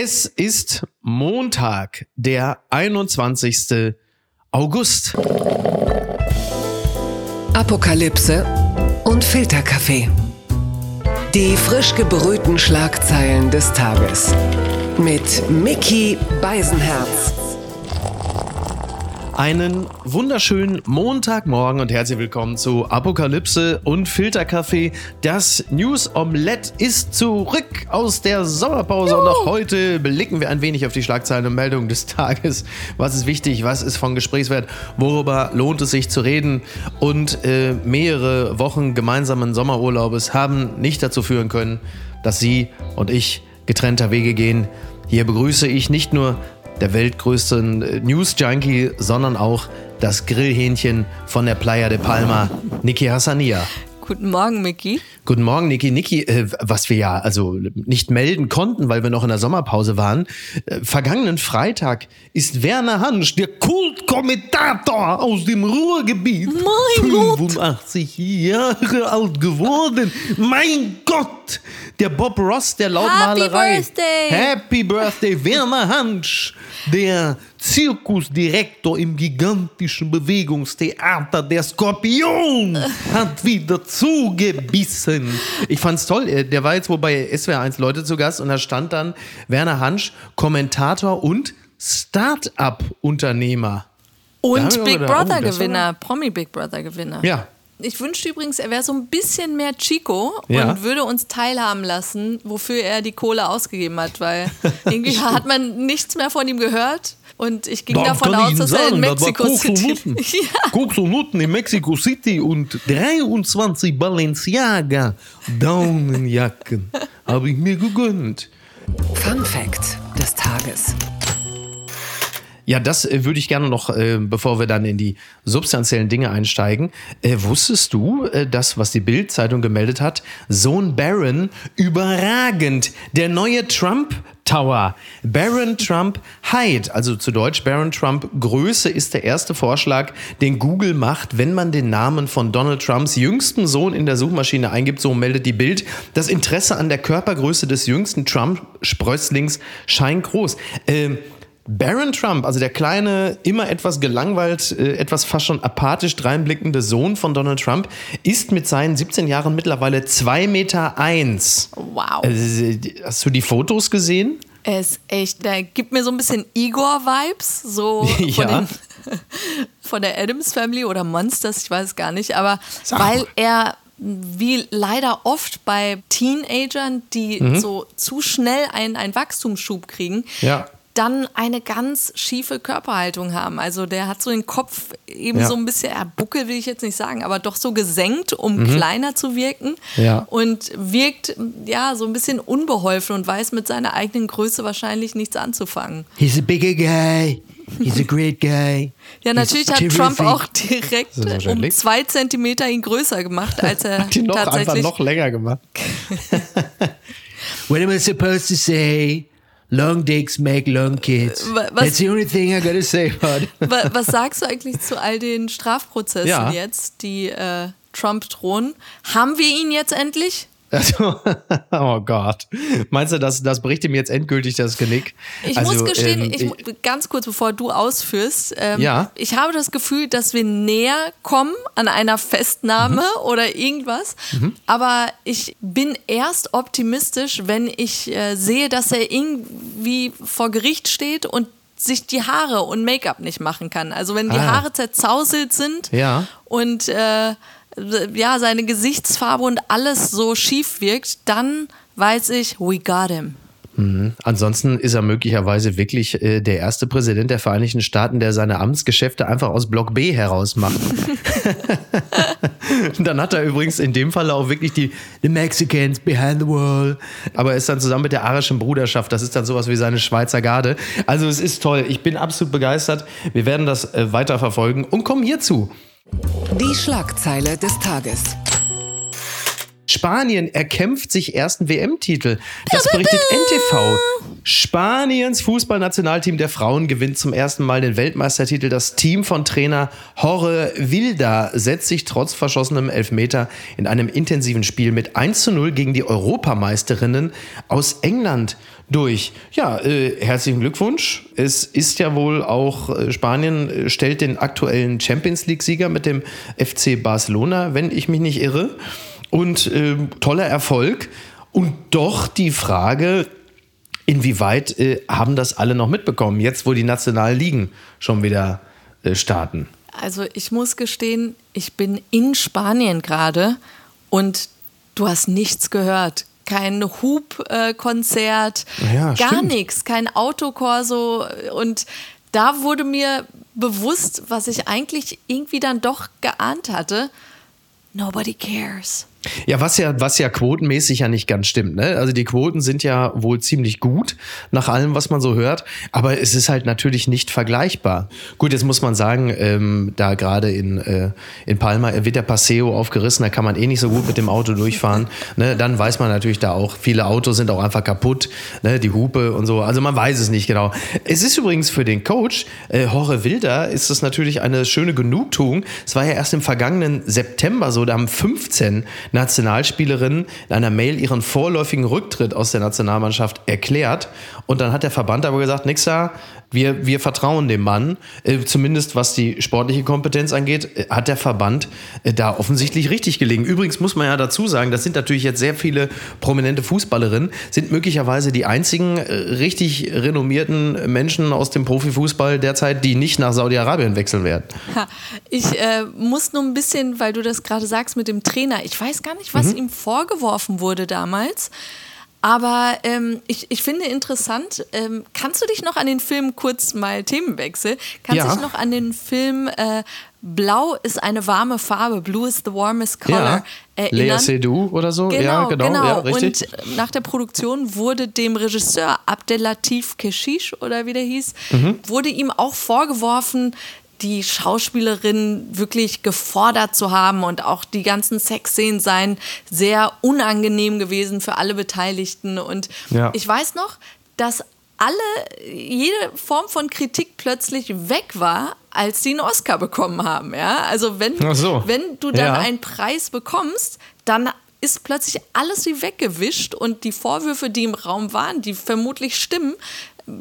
Es ist Montag, der 21. August. Apokalypse und Filterkaffee. Die frisch gebrühten Schlagzeilen des Tages. Mit Mickey Beisenherz. Einen wunderschönen Montagmorgen und herzlich willkommen zu Apokalypse und Filterkaffee. Das News Omelette ist zurück aus der Sommerpause und auch heute blicken wir ein wenig auf die Schlagzeilen und Meldungen des Tages. Was ist wichtig? Was ist von Gesprächswert? Worüber lohnt es sich zu reden? Und äh, mehrere Wochen gemeinsamen Sommerurlaubes haben nicht dazu führen können, dass Sie und ich getrennter Wege gehen. Hier begrüße ich nicht nur der weltgrößten äh, News-Junkie, sondern auch das Grillhähnchen von der Playa de Palma, Niki Hassania. Guten Morgen, Micky. Guten Morgen, Niki. Niki, äh, was wir ja also nicht melden konnten, weil wir noch in der Sommerpause waren. Äh, vergangenen Freitag ist Werner Hansch, der Kultkommentator aus dem Ruhrgebiet, Mein Gott. 85 Jahre alt geworden. Mein Gott! Der Bob Ross der Lautmalerei. Birthday. Happy Birthday, Werner Hansch, der Zirkusdirektor im gigantischen Bewegungstheater Der Skorpion hat wieder zugebissen. Ich fand's toll. äh, Der war jetzt wohl bei SWR 1 Leute zu Gast und da stand dann Werner Hansch, Kommentator und Start-up-Unternehmer. Und Big gedacht, oh, Gewinner, Promi Big Brother Gewinner. Ja. Ich wünschte übrigens, er wäre so ein bisschen mehr Chico Ja. und würde uns teilhaben lassen, wofür er die Kohle ausgegeben hat, weil irgendwie hat man nichts mehr von ihm gehört. Und ich ging davon aus, dass er in Mexico City. ja. Koks und Nutten in Mexico City und 23 Balenciaga Daunenjacken habe ich mir gegönnt. Fun Fact des Tages. Ja, das äh, würde ich gerne noch, äh, bevor wir dann in die substanziellen Dinge einsteigen. Äh, wusstest du, äh, das, was die Bild-Zeitung gemeldet hat? Sohn Barron, überragend. Der neue Trump Tower. Barron Trump Height, also zu Deutsch Barron Trump Größe ist der erste Vorschlag, den Google macht, wenn man den Namen von Donald Trumps jüngsten Sohn in der Suchmaschine eingibt. So meldet die Bild. Das Interesse an der Körpergröße des jüngsten Trump-Sprösslings scheint groß. Ähm, Baron Trump, also der kleine, immer etwas gelangweilt, äh, etwas fast schon apathisch dreinblickende Sohn von Donald Trump, ist mit seinen 17 Jahren mittlerweile 2 Meter eins. Wow. Äh, Hast du die Fotos gesehen? Er ist echt, der gibt mir so ein bisschen Igor-Vibes, so von, Ja. den, von der Adams Family oder Monsters, ich weiß es gar nicht, aber Sag weil er wie leider oft bei Teenagern, die so zu schnell einen, einen Wachstumsschub kriegen, Mhm. Ja. Dann eine ganz schiefe Körperhaltung haben. Also der hat so den Kopf eben Ja. so ein bisschen, ja, Buckel will ich jetzt nicht sagen, aber doch so gesenkt, um kleiner zu wirken. Mhm. Ja. Und wirkt ja so ein bisschen unbeholfen und weiß mit seiner eigenen Größe wahrscheinlich nichts anzufangen. He's a bigger guy. He's a great guy. Ja, natürlich hat Trump auch direkt um zwei Zentimeter ihn größer gemacht, als er Hat ihn noch einfach tatsächlich. noch länger gemacht. What am I supposed to say? Long dicks make long kids. Wa- was- That's the only thing I gotta say about it. Wa- Was sagst du eigentlich zu all den Strafprozessen Ja. jetzt, die äh, Trump drohen? Haben wir ihn jetzt endlich? Also, oh Gott. Meinst du, das, das bricht ihm jetzt endgültig das Genick? Ich also, muss gestehen, ähm, ich, mu- ganz kurz bevor du ausführst, ähm, Ja. ich habe das Gefühl, dass wir näher kommen an einer Festnahme Mhm. oder irgendwas. Aber ich bin erst optimistisch, wenn ich äh, sehe, dass er irgendwie vor Gericht steht und sich die Haare und Make-up nicht machen kann. Also wenn die Ah. Haare zerzauselt sind Ja. und äh, ja, seine Gesichtsfarbe und alles so schief wirkt, dann weiß ich, we got him. Ansonsten ist er möglicherweise wirklich äh, der erste Präsident der Vereinigten Staaten, der seine Amtsgeschäfte einfach aus Block B heraus macht. dann hat er übrigens in dem Fall auch wirklich die The Mexicans behind the wall. Aber er ist dann zusammen mit der arischen Bruderschaft. Das ist dann sowas wie seine Schweizer Garde. Also es ist toll. Ich bin absolut begeistert. Wir werden das äh, weiter und kommen hierzu. Die Schlagzeile des Tages. Spanien erkämpft sich ersten WM-Titel. Das berichtet NTV. Spaniens Fußballnationalteam der Frauen gewinnt zum ersten Mal den Weltmeistertitel. Das Team von Trainer Jorge Wilda setzt sich trotz verschossenem Elfmeter in einem intensiven Spiel mit 1 zu 0 gegen die Europameisterinnen aus England durch. Ja, äh, herzlichen Glückwunsch. Es ist ja wohl auch, äh, Spanien äh, stellt den aktuellen Champions League-Sieger mit dem FC Barcelona, wenn ich mich nicht irre. Und äh, toller Erfolg. Und doch die Frage, inwieweit äh, haben das alle noch mitbekommen, jetzt wo die nationalen Ligen schon wieder äh, starten? Also ich muss gestehen, ich bin in Spanien gerade und du hast nichts gehört. Kein Hubkonzert, äh, ja, gar nichts, kein Autokorso. Und da wurde mir bewusst, was ich eigentlich irgendwie dann doch geahnt hatte. Nobody cares. Ja, was ja, was ja quotenmäßig ja nicht ganz stimmt. Ne? Also die Quoten sind ja wohl ziemlich gut, nach allem, was man so hört, aber es ist halt natürlich nicht vergleichbar. Gut, jetzt muss man sagen, ähm, da gerade in, äh, in Palma wird der Paseo aufgerissen, da kann man eh nicht so gut mit dem Auto durchfahren. Ne? Dann weiß man natürlich da auch, viele Autos sind auch einfach kaputt, ne? die Hupe und so. Also man weiß es nicht genau. Es ist übrigens für den Coach, äh, Jorge Wilder, ist das natürlich eine schöne Genugtuung. Es war ja erst im vergangenen September so, da haben 15 Nationalspielerin in einer Mail ihren vorläufigen Rücktritt aus der Nationalmannschaft erklärt. Und dann hat der Verband aber gesagt, nix da, wir, wir vertrauen dem Mann, äh, zumindest was die sportliche Kompetenz angeht, äh, hat der Verband äh, da offensichtlich richtig gelegen. Übrigens muss man ja dazu sagen, das sind natürlich jetzt sehr viele prominente Fußballerinnen, sind möglicherweise die einzigen äh, richtig renommierten Menschen aus dem Profifußball derzeit, die nicht nach Saudi-Arabien wechseln werden. Ha, ich äh, muss nur ein bisschen, weil du das gerade sagst mit dem Trainer, ich weiß gar nicht, was mhm. ihm vorgeworfen wurde damals. Aber ähm, ich, ich finde interessant, ähm, kannst du dich noch an den Film, kurz mal Themenwechsel, kannst du ja. dich noch an den Film äh, Blau ist eine warme Farbe, Blue is the warmest color ja. erinnern? Lea Seydoux oder so? Genau, ja, genau. genau. Ja, richtig. Und nach der Produktion wurde dem Regisseur Abdelatif Keshish oder wie der hieß, mhm. wurde ihm auch vorgeworfen, die Schauspielerin wirklich gefordert zu haben und auch die ganzen Sexszenen seien sehr unangenehm gewesen für alle Beteiligten. Und ja. ich weiß noch, dass alle, jede Form von Kritik plötzlich weg war, als sie einen Oscar bekommen haben. Ja? Also wenn, so. wenn du dann ja. einen Preis bekommst, dann ist plötzlich alles wie weggewischt und die Vorwürfe, die im Raum waren, die vermutlich stimmen,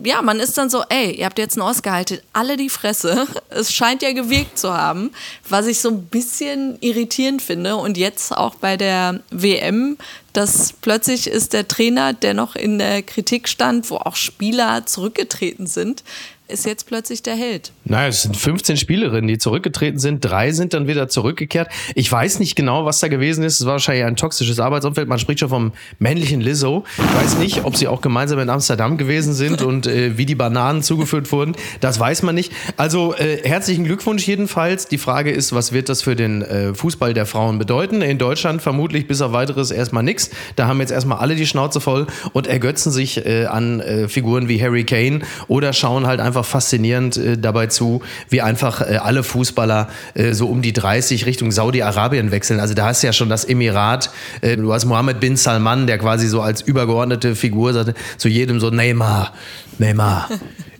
ja, man ist dann so, ey, ihr habt jetzt einen Oscar, haltet alle die Fresse. Es scheint ja gewirkt zu haben, was ich so ein bisschen irritierend finde. Und jetzt auch bei der WM, dass plötzlich ist der Trainer, der noch in der Kritik stand, wo auch Spieler zurückgetreten sind, ist jetzt plötzlich der Held. Naja, es sind 15 Spielerinnen, die zurückgetreten sind. Drei sind dann wieder zurückgekehrt. Ich weiß nicht genau, was da gewesen ist. Es war wahrscheinlich ein toxisches Arbeitsumfeld. Man spricht schon vom männlichen Lizzo. Ich weiß nicht, ob sie auch gemeinsam in Amsterdam gewesen sind und äh, wie die Bananen zugeführt wurden. Das weiß man nicht. Also äh, herzlichen Glückwunsch jedenfalls. Die Frage ist, was wird das für den äh, Fußball der Frauen bedeuten? In Deutschland vermutlich bis auf weiteres erstmal nichts. Da haben jetzt erstmal alle die Schnauze voll und ergötzen sich äh, an äh, Figuren wie Harry Kane oder schauen halt einfach einfach faszinierend äh, dabei zu, wie einfach äh, alle Fußballer äh, so um die 30 Richtung Saudi-Arabien wechseln. Also da hast du ja schon das Emirat, äh, du hast Mohammed bin Salman, der quasi so als übergeordnete Figur sagte, zu jedem so, Neymar, Neymar,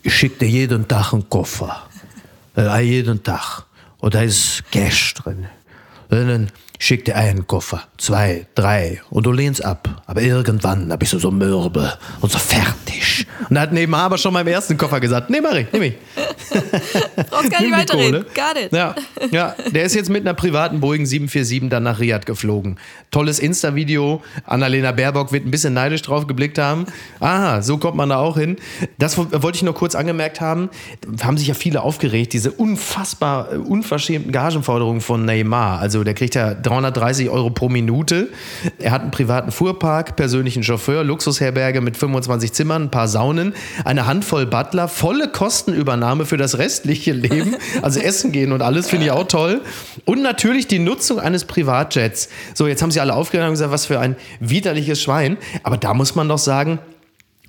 ich schicke dir jeden Tag einen Koffer. Äh, jeden Tag. Und da ist Cash drin. Und dann schickt dir einen Koffer, zwei, drei und du lehnst ab. Aber irgendwann, da bist du so mürbe und so fertig. Und da hat Neymar aber schon beim ersten Koffer gesagt, nee, Marie, nimm ich. Brauchst gar nicht weiterreden. Got it. Ja, ja, der ist jetzt mit einer privaten Boeing 747 dann nach Riyadh geflogen. Tolles Insta-Video. Annalena Baerbock wird ein bisschen neidisch drauf geblickt haben. Aha, so kommt man da auch hin. Das wollte ich nur kurz angemerkt haben. Haben sich ja viele aufgeregt, diese unfassbar äh, unverschämten Gagenforderungen von Neymar. Also der kriegt ja 330 Euro pro Minute. Er hat einen privaten Fuhrpark, persönlichen Chauffeur, Luxusherberge mit 25 Zimmern, ein paar Saunen, eine Handvoll Butler, volle Kostenübernahme für das restliche Leben. Also Essen gehen und alles finde ich auch toll. Und natürlich die Nutzung eines Privatjets. So, jetzt haben sie alle aufgegangen und gesagt, was für ein widerliches Schwein. Aber da muss man doch sagen,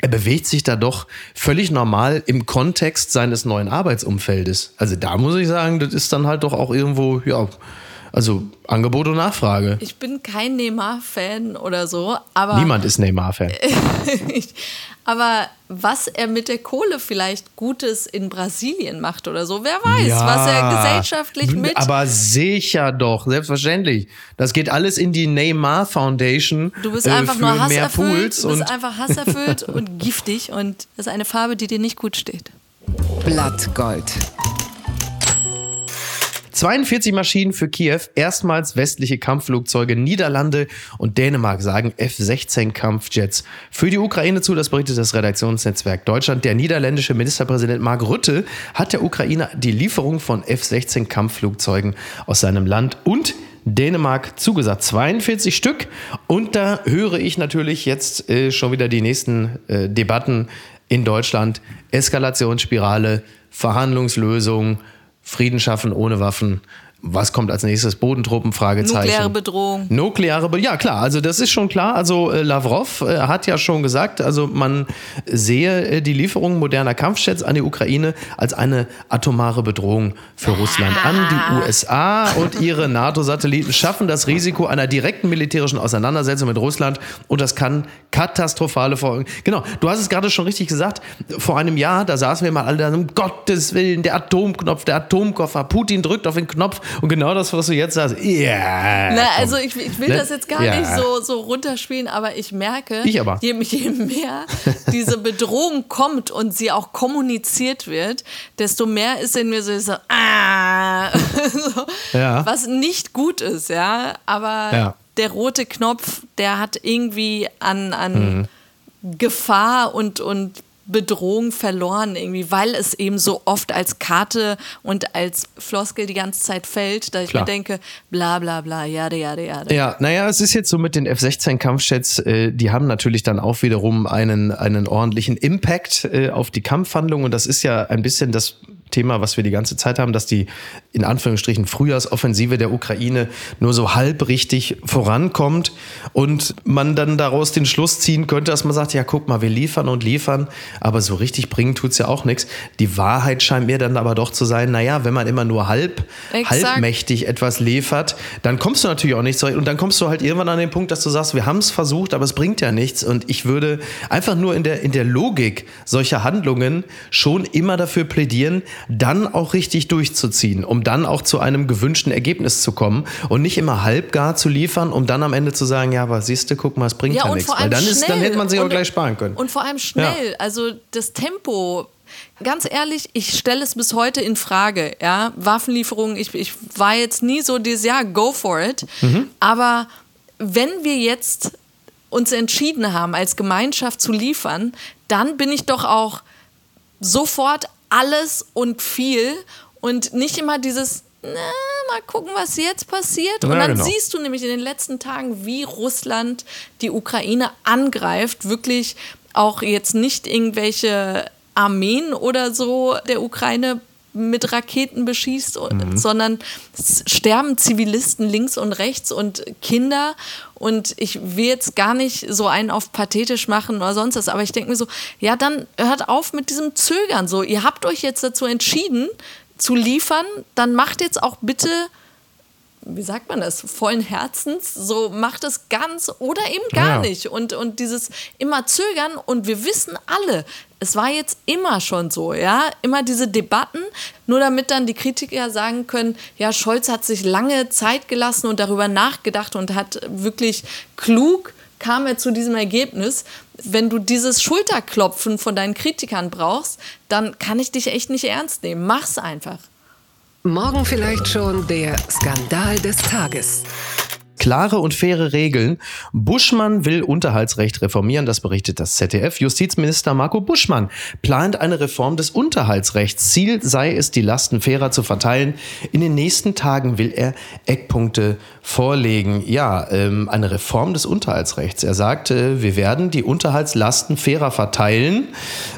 er bewegt sich da doch völlig normal im Kontext seines neuen Arbeitsumfeldes. Also da muss ich sagen, das ist dann halt doch auch irgendwo, ja, Also Angebot und Nachfrage. Ich bin kein Neymar-Fan oder so, aber. Niemand ist Neymar-Fan. aber was er mit der Kohle vielleicht Gutes in Brasilien macht oder so, wer weiß, ja, was er gesellschaftlich mit. Aber sicher doch, selbstverständlich. Das geht alles in die Neymar Foundation. Du bist einfach äh, nur hasserfüllt. Du bist einfach hasserfüllt und giftig und das ist eine Farbe, die dir nicht gut steht. Blattgold. 42 Maschinen für Kiew, erstmals westliche Kampfflugzeuge, Niederlande und Dänemark sagen F-16 Kampfjets für die Ukraine zu. Das berichtet das Redaktionsnetzwerk Deutschland. Der niederländische Ministerpräsident Mark Rutte hat der Ukraine die Lieferung von F-16 Kampfflugzeugen aus seinem Land und Dänemark zugesagt. 42 Stück. Und da höre ich natürlich jetzt äh, schon wieder die nächsten äh, Debatten in Deutschland. Eskalationsspirale, Verhandlungslösung, Frieden schaffen ohne Waffen was kommt als nächstes? Bodentruppen? Fragezeichen. Nukleare Bedrohung. Nukleare Bedrohung. Ja, klar. Also das ist schon klar. Also äh, Lavrov äh, hat ja schon gesagt, also man sehe äh, die Lieferung moderner Kampfjets an die Ukraine als eine atomare Bedrohung für Russland an. Die USA und ihre NATO-Satelliten schaffen das Risiko einer direkten militärischen Auseinandersetzung mit Russland und das kann katastrophale Folgen. Genau. Du hast es gerade schon richtig gesagt. Vor einem Jahr, da saßen wir mal alle da, um Gottes Willen, der Atomknopf, der Atomkoffer. Putin drückt auf den Knopf und genau das, was du jetzt sagst, ja. Yeah, also ich, ich will ne? das jetzt gar ja. nicht so, so runterspielen, aber ich merke, ich aber. Je, je mehr diese Bedrohung kommt und sie auch kommuniziert wird, desto mehr ist in mir so, so, ah, so ja. was nicht gut ist, ja. Aber ja. der rote Knopf, der hat irgendwie an, an mhm. Gefahr und, und Bedrohung verloren irgendwie, weil es eben so oft als Karte und als Floskel die ganze Zeit fällt, da ich Klar. mir denke, bla bla bla, jade, jade, jade. Ja, naja, es ist jetzt so mit den F-16 Kampfjets, äh, die haben natürlich dann auch wiederum einen, einen ordentlichen Impact äh, auf die Kampfhandlung und das ist ja ein bisschen das Thema, was wir die ganze Zeit haben, dass die in Anführungsstrichen Frühjahrsoffensive der Ukraine nur so halb richtig vorankommt und man dann daraus den Schluss ziehen könnte, dass man sagt, ja guck mal, wir liefern und liefern, aber so richtig bringen tut's ja auch nichts. Die Wahrheit scheint mir dann aber doch zu sein, naja, wenn man immer nur halb, halbmächtig etwas liefert, dann kommst du natürlich auch nicht zurecht und dann kommst du halt irgendwann an den Punkt, dass du sagst, wir haben es versucht, aber es bringt ja nichts und ich würde einfach nur in der, in der Logik solcher Handlungen schon immer dafür plädieren, dann auch richtig durchzuziehen, um dann auch zu einem gewünschten Ergebnis zu kommen und nicht immer halbgar zu liefern, um dann am Ende zu sagen, ja, aber siehst du, guck mal, es bringt ja, ja nichts. Weil dann, ist, dann hätte man sich auch gleich sparen können. Und vor allem schnell, ja. also das Tempo ganz ehrlich, ich stelle es bis heute in Frage. Ja? Waffenlieferungen, ich, ich war jetzt nie so dieses Jahr, go for it. Mhm. Aber wenn wir jetzt uns entschieden haben, als Gemeinschaft zu liefern, dann bin ich doch auch sofort alles und viel und nicht immer dieses, na, mal gucken, was jetzt passiert. Und dann genau. siehst du nämlich in den letzten Tagen, wie Russland die Ukraine angreift, wirklich auch jetzt nicht irgendwelche Armeen oder so der Ukraine mit Raketen beschießt, mhm. sondern sterben Zivilisten links und rechts und Kinder. Und ich will jetzt gar nicht so einen auf pathetisch machen oder sonst was, aber ich denke mir so, ja, dann hört auf mit diesem Zögern. So, ihr habt euch jetzt dazu entschieden, zu liefern, dann macht jetzt auch bitte wie sagt man das, vollen Herzens, so macht es ganz oder eben gar ja. nicht. Und, und dieses immer zögern und wir wissen alle, es war jetzt immer schon so, ja, immer diese Debatten, nur damit dann die Kritiker sagen können, ja, Scholz hat sich lange Zeit gelassen und darüber nachgedacht und hat wirklich klug kam er zu diesem Ergebnis. Wenn du dieses Schulterklopfen von deinen Kritikern brauchst, dann kann ich dich echt nicht ernst nehmen. Mach's einfach. Morgen vielleicht schon der Skandal des Tages. Klare und faire Regeln. Buschmann will Unterhaltsrecht reformieren, das berichtet das ZDF. Justizminister Marco Buschmann plant eine Reform des Unterhaltsrechts. Ziel sei es, die Lasten fairer zu verteilen. In den nächsten Tagen will er Eckpunkte vorlegen. Ja, ähm, eine Reform des Unterhaltsrechts. Er sagt, äh, wir werden die Unterhaltslasten fairer verteilen.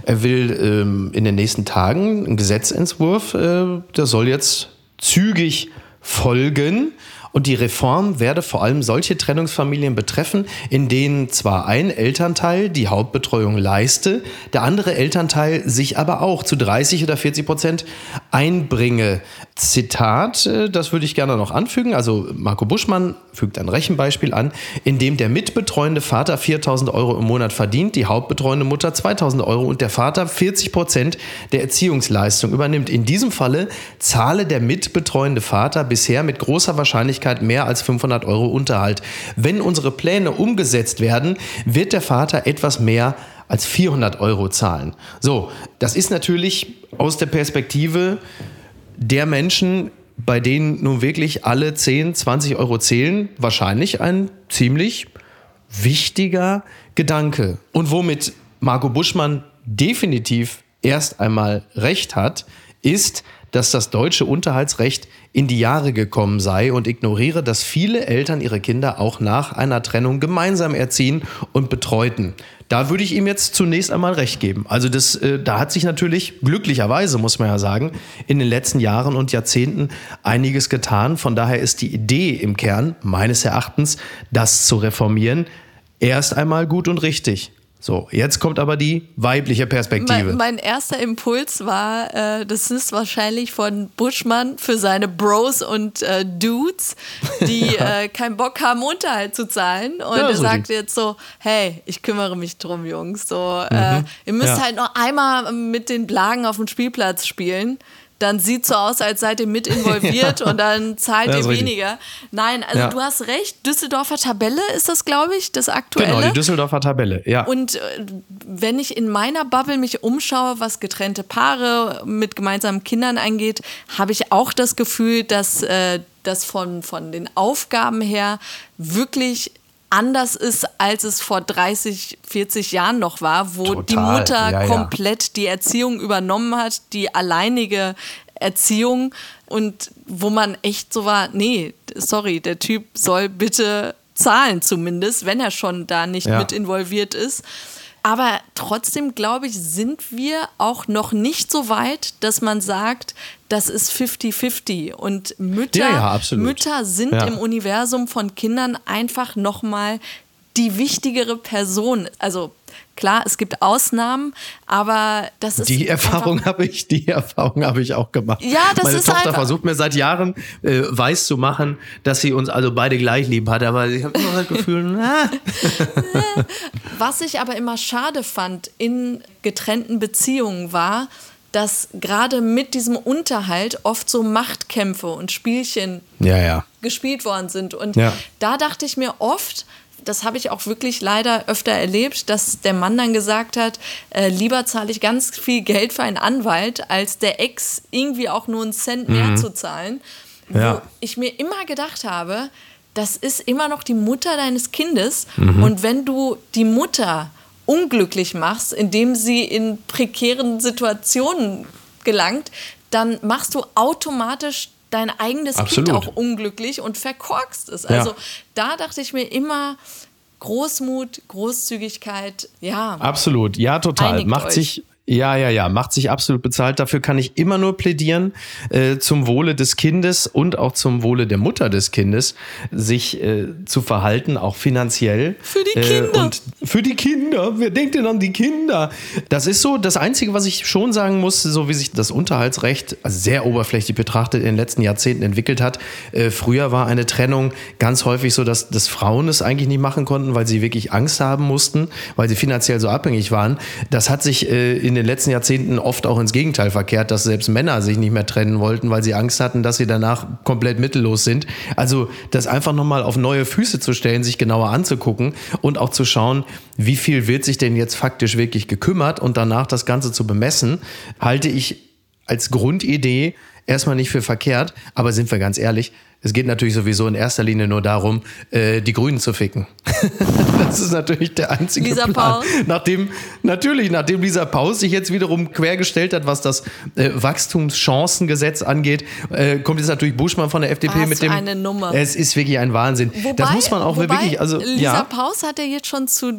Er will ähm, in den nächsten Tagen einen Gesetzentwurf, äh, der soll jetzt zügig folgen. Und die Reform werde vor allem solche Trennungsfamilien betreffen, in denen zwar ein Elternteil die Hauptbetreuung leiste, der andere Elternteil sich aber auch zu 30 oder 40 Prozent einbringe. Zitat, äh, das würde ich gerne noch anfügen. Also Marco Buschmann fügt ein Rechenbeispiel an, in dem der mitbetreuende Vater 4000 Euro im Monat verdient, die hauptbetreuende Mutter 2000 Euro und der Vater 40 Prozent der Erziehungsleistung übernimmt. In diesem Falle zahle der mitbetreuende Vater bisher mit großer Wahrscheinlichkeit mehr als 500 Euro Unterhalt. Wenn unsere Pläne umgesetzt werden, wird der Vater etwas mehr als 400 Euro zahlen. So, das ist natürlich aus der Perspektive der Menschen, bei denen nun wirklich alle 10, 20 Euro zählen, wahrscheinlich ein ziemlich wichtiger Gedanke. Und womit Marco Buschmann definitiv erst einmal recht hat, ist, dass das deutsche Unterhaltsrecht in die Jahre gekommen sei und ignoriere, dass viele Eltern ihre Kinder auch nach einer Trennung gemeinsam erziehen und betreuten. Da würde ich ihm jetzt zunächst einmal recht geben. Also das, äh, da hat sich natürlich glücklicherweise, muss man ja sagen, in den letzten Jahren und Jahrzehnten einiges getan. Von daher ist die Idee im Kern meines Erachtens, das zu reformieren, erst einmal gut und richtig. So, jetzt kommt aber die weibliche Perspektive. Mein, mein erster Impuls war, äh, das ist wahrscheinlich von Buschmann für seine Bros und äh, Dudes, die äh, keinen Bock haben, Unterhalt zu zahlen. Und ja, er so sagt die. jetzt so, hey, ich kümmere mich drum, Jungs. So, äh, mhm. ihr müsst ja. halt noch einmal mit den Blagen auf dem Spielplatz spielen dann sieht so aus, als seid ihr mit involviert und dann zahlt ihr weniger. Nein, also du hast recht, Düsseldorfer Tabelle ist das, glaube ich, das aktuelle. Genau, die Düsseldorfer Tabelle, ja. Und äh, wenn ich in meiner Bubble mich umschaue, was getrennte Paare mit gemeinsamen Kindern angeht, habe ich auch das Gefühl, dass äh, das von, von den Aufgaben her wirklich anders ist, als es vor 30, 40 Jahren noch war, wo Total. die Mutter ja, komplett ja. die Erziehung übernommen hat, die alleinige Erziehung und wo man echt so war, nee, sorry, der Typ soll bitte zahlen zumindest, wenn er schon da nicht ja. mit involviert ist. Aber trotzdem, glaube ich, sind wir auch noch nicht so weit, dass man sagt, das ist 50-50. Und Mütter, ja, ja, Mütter sind ja. im Universum von Kindern einfach nochmal die wichtigere Person. Also Klar, es gibt Ausnahmen, aber das ist. Die Erfahrung habe ich, die Erfahrung habe ich auch gemacht. Ja, das Meine ist Tochter versucht mir seit Jahren äh, weiß zu machen, dass sie uns also beide gleich lieb hat, aber ich habe immer das Gefühl, na. Was ich aber immer schade fand in getrennten Beziehungen war, dass gerade mit diesem Unterhalt oft so Machtkämpfe und Spielchen ja, ja. gespielt worden sind. Und ja. da dachte ich mir oft, das habe ich auch wirklich leider öfter erlebt, dass der Mann dann gesagt hat, äh, lieber zahle ich ganz viel Geld für einen Anwalt, als der Ex irgendwie auch nur einen Cent mehr mhm. zu zahlen. Ja. Wo ich mir immer gedacht habe, das ist immer noch die Mutter deines Kindes. Mhm. Und wenn du die Mutter unglücklich machst, indem sie in prekären Situationen gelangt, dann machst du automatisch dein eigenes Absolut. Kind auch unglücklich und verkorkst es. Also ja. da dachte ich mir immer, Großmut, Großzügigkeit, ja. Absolut, ja, total. Macht euch. sich ja, ja, ja, macht sich absolut bezahlt. Dafür kann ich immer nur plädieren, äh, zum Wohle des Kindes und auch zum Wohle der Mutter des Kindes, sich äh, zu verhalten, auch finanziell. Für die Kinder. Äh, und für die Kinder. Wer denkt denn an die Kinder? Das ist so das Einzige, was ich schon sagen muss, so wie sich das Unterhaltsrecht also sehr oberflächlich betrachtet in den letzten Jahrzehnten entwickelt hat. Äh, früher war eine Trennung ganz häufig so, dass, dass Frauen es eigentlich nicht machen konnten, weil sie wirklich Angst haben mussten, weil sie finanziell so abhängig waren. Das hat sich äh, in den letzten Jahrzehnten oft auch ins Gegenteil verkehrt, dass selbst Männer sich nicht mehr trennen wollten, weil sie Angst hatten, dass sie danach komplett mittellos sind. Also das einfach nochmal auf neue Füße zu stellen, sich genauer anzugucken und auch zu schauen, wie viel wird sich denn jetzt faktisch wirklich gekümmert und danach das Ganze zu bemessen, halte ich als Grundidee erstmal nicht für verkehrt, aber sind wir ganz ehrlich, es geht natürlich sowieso in erster Linie nur darum, äh, die Grünen zu ficken. das ist natürlich der einzige Lisa Plan. Paus. Nachdem, natürlich, nachdem Lisa Paus sich jetzt wiederum quergestellt hat, was das äh, Wachstumschancengesetz angeht, äh, kommt jetzt natürlich Buschmann von der FDP was mit dem. eine Nummer. Es ist wirklich ein Wahnsinn. Wobei, das muss man auch wobei, wirklich. Also, Lisa ja. Paus hat ja jetzt schon zu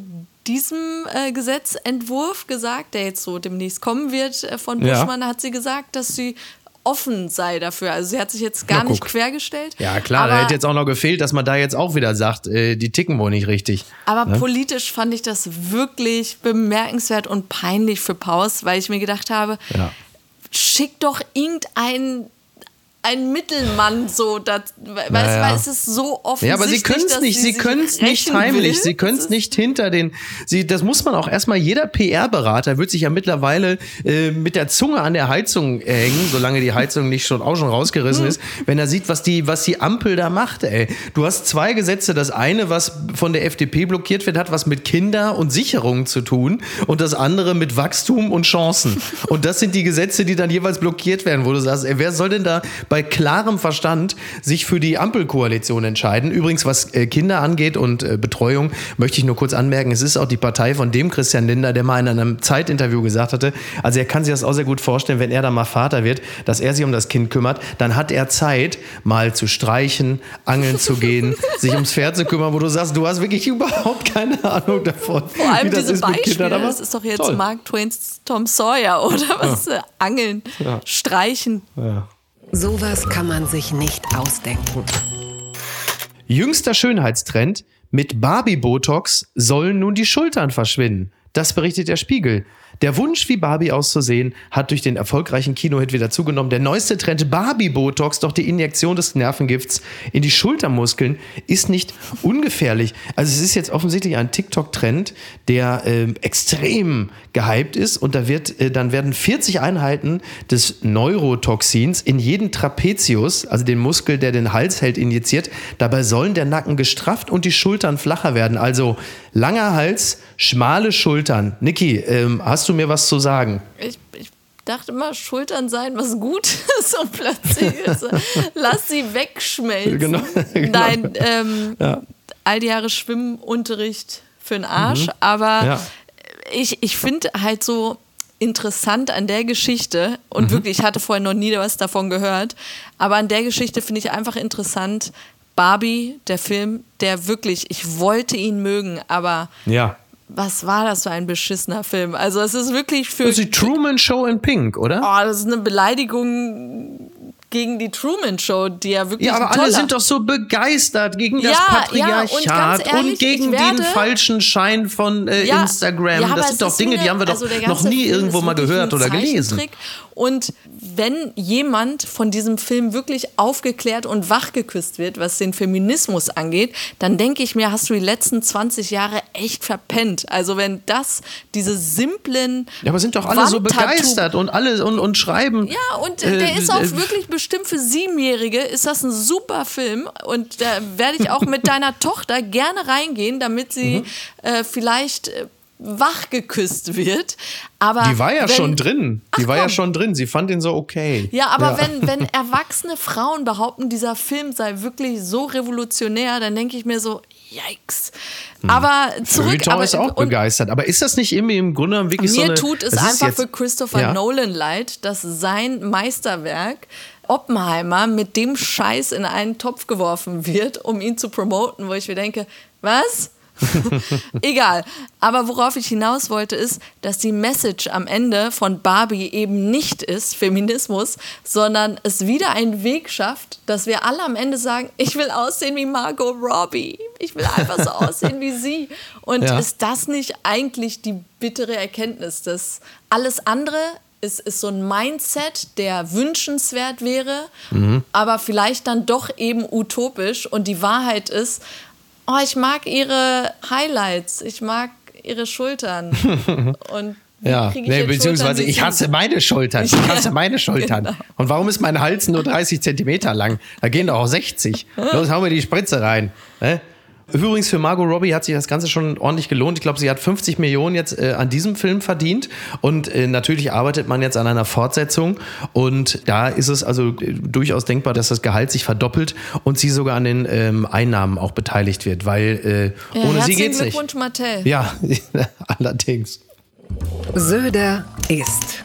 diesem äh, Gesetzentwurf gesagt, der jetzt so demnächst kommen wird äh, von Buschmann, ja. hat sie gesagt, dass sie offen sei dafür. Also sie hat sich jetzt gar nicht quergestellt. Ja, klar, da hätte jetzt auch noch gefehlt, dass man da jetzt auch wieder sagt, äh, die ticken wohl nicht richtig. aber politisch fand ich das wirklich bemerkenswert und peinlich für Paus, weil ich mir gedacht habe, Ja. schick doch irgendeinen ein Mittelmann so, das, weißt Naja. weil es ist so offensichtlich, Ja, aber sie können es nicht, sie können es nicht heimlich, will. sie können es nicht hinter den, sie, das muss man auch erstmal, jeder PR-Berater wird sich ja mittlerweile äh, mit der Zunge an der Heizung hängen, solange die Heizung nicht schon auch schon rausgerissen ist, wenn er sieht, was die, was die Ampel da macht, ey. Du hast zwei Gesetze, das eine, was von der FDP blockiert wird, hat was mit Kinder und Sicherungen zu tun und das andere mit Wachstum und Chancen. Und das sind die Gesetze, die dann jeweils blockiert werden, wo du sagst, ey, wer soll denn da bei klarem Verstand sich für die Ampelkoalition entscheiden? Übrigens, was äh, Kinder angeht und äh, Betreuung, möchte ich nur kurz anmerken, es ist auch die Partei von dem Christian Lindner, der mal in einem Zeitinterview gesagt hatte, also er kann sich das auch sehr gut vorstellen, wenn er dann mal Vater wird, dass er sich um das Kind kümmert, dann hat er Zeit, mal zu streichen, angeln zu gehen, sich ums Pferd zu kümmern, wo du sagst, du hast wirklich überhaupt keine Ahnung davon, Vor allem diese Beispiele, das ist doch jetzt toll. Mark Twains Tom Sawyer, oder was? Äh, Angeln, Streichen. Sowas kann man sich nicht ausdenken. Jüngster Schönheitstrend: Mit Barbie-Botox sollen nun die Schultern verschwinden. Das berichtet der Spiegel. Der Wunsch, wie Barbie auszusehen, hat durch den erfolgreichen Kinohit wieder zugenommen. Der neueste Trend Barbie-Botox, doch die Injektion des Nervengifts in die Schultermuskeln, ist nicht ungefährlich. Also es ist jetzt offensichtlich ein TikTok-Trend, der ähm, extrem gehypt ist und da wird, äh, dann werden 40 Einheiten des Neurotoxins in jeden Trapezius, also den Muskel, der den Hals hält, injiziert. Dabei sollen der Nacken gestrafft und die Schultern flacher werden. Also langer Hals, schmale Schultern. Niki, ähm, hast du mir was zu sagen? Ich, ich dachte immer, Schultern seien was Gutes und plötzlich ist, lass sie wegschmelzen. Genau, genau. Nein, ähm, all die Jahre Schwimmunterricht für den Arsch, aber Mhm. Ja. ich, ich finde halt so interessant an der Geschichte und Mhm. wirklich, ich hatte vorher noch nie was davon gehört, aber an der Geschichte finde ich einfach interessant, Barbie, der Film, der wirklich, ich wollte ihn mögen, aber Ja. Was war das für ein beschissener Film? Also es ist wirklich für Das ist die Truman Show in Pink, oder? Oh, das ist eine Beleidigung gegen die Truman Show, die ja wirklich Ja, aber alle sind doch so begeistert gegen das Ja, ja, und Patriarchat ehrlich, und gegen werde- den falschen Schein von äh, Ja, Instagram. das sind doch Dinge, eine- die haben wir doch also noch nie Film irgendwo mal gehört oder gelesen. Und wenn jemand von diesem Film wirklich aufgeklärt und wachgeküsst wird, was den Feminismus angeht, dann denke ich mir, hast du die letzten 20 Jahre echt verpennt. Also wenn das, diese simplen Ja, aber sind doch alle so begeistert und alle und, und schreiben. Ja, und äh, der ist auch äh, wirklich bestimmt für Siebenjährige, ist das ein super Film. Und da werde ich auch mit deiner Tochter gerne reingehen, damit sie Mhm. äh, vielleicht äh, wach geküsst wird. Aber Die war ja wenn, schon drin. Die war ja komm. schon drin. Sie fand ihn so okay. Ja, aber Wenn, wenn erwachsene Frauen behaupten, dieser Film sei wirklich so revolutionär, dann denke ich mir so, yikes. Aber zurück. Feuilleton aber, ist auch begeistert. Aber ist das nicht irgendwie im Grunde wirklich so Mir tut es einfach jetzt- für Christopher Ja. Nolan leid, dass sein Meisterwerk Oppenheimer mit dem Scheiß in einen Topf geworfen wird, um ihn zu promoten, wo ich mir denke, was? Egal. Aber worauf ich hinaus wollte, ist, dass die Message am Ende von Barbie eben nicht ist Feminismus, sondern es wieder einen Weg schafft, dass wir alle am Ende sagen, ich will aussehen wie Margot Robbie. Ich will einfach so aussehen wie sie. Und Ja. ist das nicht eigentlich die bittere Erkenntnis, dass alles andere ist, ist so ein Mindset, der wünschenswert wäre, aber vielleicht dann doch eben utopisch. Und die Wahrheit ist, oh, ich mag ihre Highlights, ich mag ihre Schultern. Und Ja, nee, beziehungsweise ich hasse meine Schultern. Ich hasse meine Schultern. Genau. Und warum ist mein Hals nur 30 Zentimeter lang? Da gehen doch auch 60. Los, hauen wir die Spritze rein. Ne? Übrigens, für Margot Robbie hat sich das Ganze schon ordentlich gelohnt. Ich glaube, sie hat 50 Millionen jetzt äh, an diesem Film verdient. Und äh, natürlich arbeitet man jetzt an einer Fortsetzung. Und da ist es also äh, durchaus denkbar, dass das Gehalt sich verdoppelt und sie sogar an den ähm, Einnahmen auch beteiligt wird. Weil äh, Ja, ohne sie geht's nicht. Glückwunsch, Mattel. Ja, allerdings. Söder ist.